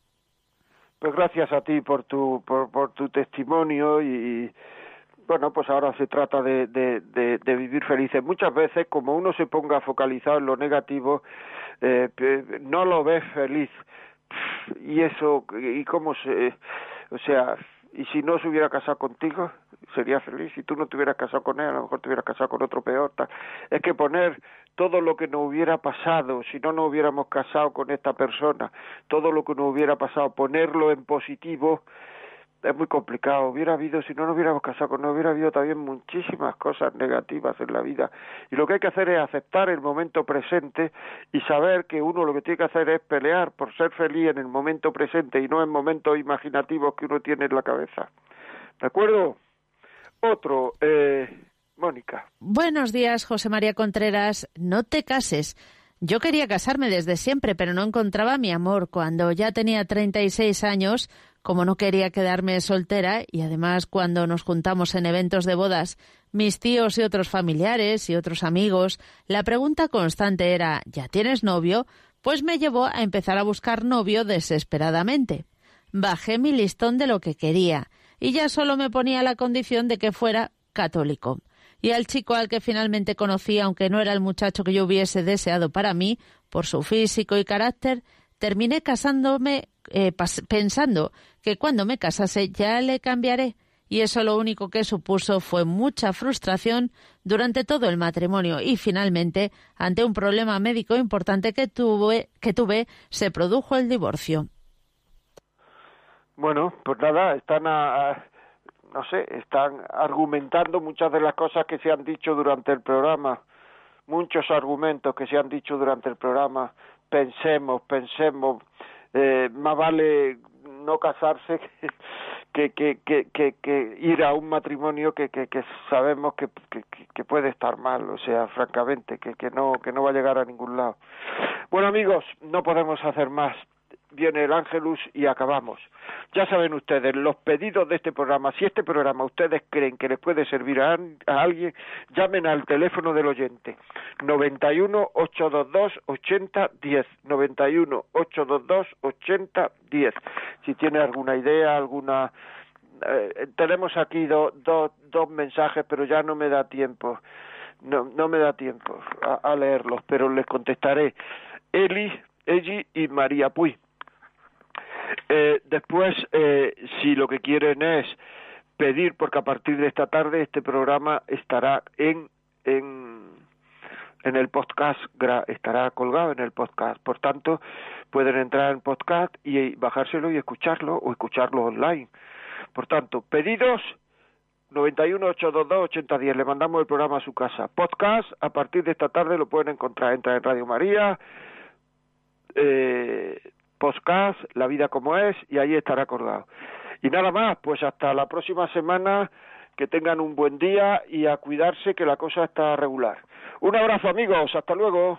Speaker 2: Pues gracias a ti por tu, por, tu testimonio y, bueno, pues ahora se trata de, vivir felices. Muchas veces, como uno se ponga focalizado en lo negativo, eh, no lo ves feliz. Y eso, y cómo se, o sea, y si no se hubiera casado contigo, sería feliz. Si tú no te hubieras casado con él, a lo mejor te hubieras casado con otro peor. Es que poner todo lo que nos hubiera pasado, si no nos hubiéramos casado con esta persona, todo lo que nos hubiera pasado, ponerlo en positivo, es muy complicado. Hubiera habido, si no nos hubiéramos casado él, hubiera habido también muchísimas cosas negativas en la vida. Y lo que hay que hacer es aceptar el momento presente y saber que uno lo que tiene que hacer es pelear por ser feliz en el momento presente y no en momentos imaginativos que uno tiene en la cabeza. ¿De acuerdo? Otro, eh, Mónica.
Speaker 4: Buenos días, José María Contreras. No te cases. Yo quería casarme desde siempre, pero no encontraba mi amor. Cuando ya tenía 36 años, como no quería quedarme soltera y además cuando nos juntamos en eventos de bodas, mis tíos y otros familiares y otros amigos, la pregunta constante era ¿ya tienes novio? Pues me llevó a empezar a buscar novio desesperadamente. Bajé mi listón de lo que quería y ya solo me ponía la condición de que fuera católico. Y al chico al que finalmente conocí, aunque no era el muchacho que yo hubiese deseado para mí, por su físico y carácter, terminé casándome eh, pensando que cuando me casase ya le cambiaré y eso lo único que supuso fue mucha frustración durante todo el matrimonio y finalmente, ante un problema médico importante que tuve, que tuve se produjo el divorcio.
Speaker 2: Bueno, pues nada, están a, no sé, están argumentando muchas de las cosas que se han dicho durante el programa, muchos argumentos que se han dicho durante el programa. Pensemos, pensemos, eh, más vale no casarse que, que, que, que, que ir a un matrimonio que, que, que sabemos que, que, que puede estar mal, o sea, francamente, que, que, no, que no va a llegar a ningún lado. Bueno, amigos, no podemos hacer más viene el Ángelus y acabamos. Ya saben ustedes, los pedidos de este programa, si este programa ustedes creen que les puede servir a, a alguien, llamen al teléfono del oyente, 91 822 8010, 91 822 8010. Si tiene alguna idea, alguna... Eh, tenemos aquí do, do, dos mensajes, pero ya no me da tiempo. No, no me da tiempo a, a leerlos, pero les contestaré. Eli, Elli y María Puy. Eh, después, eh, si lo que quieren es pedir, porque a partir de esta tarde este programa estará en, en, en el podcast, estará colgado en el podcast. Por tanto, pueden entrar en podcast y bajárselo y escucharlo o escucharlo online. Por tanto, pedidos 91 822 8010. Le mandamos el programa a su casa. Podcast, a partir de esta tarde lo pueden encontrar. Entra en Radio María, eh, podcast, La vida como es, y ahí estará acordado. Y nada más, pues hasta la próxima semana, que tengan un buen día y a cuidarse que la cosa está regular. Un abrazo amigos, hasta luego.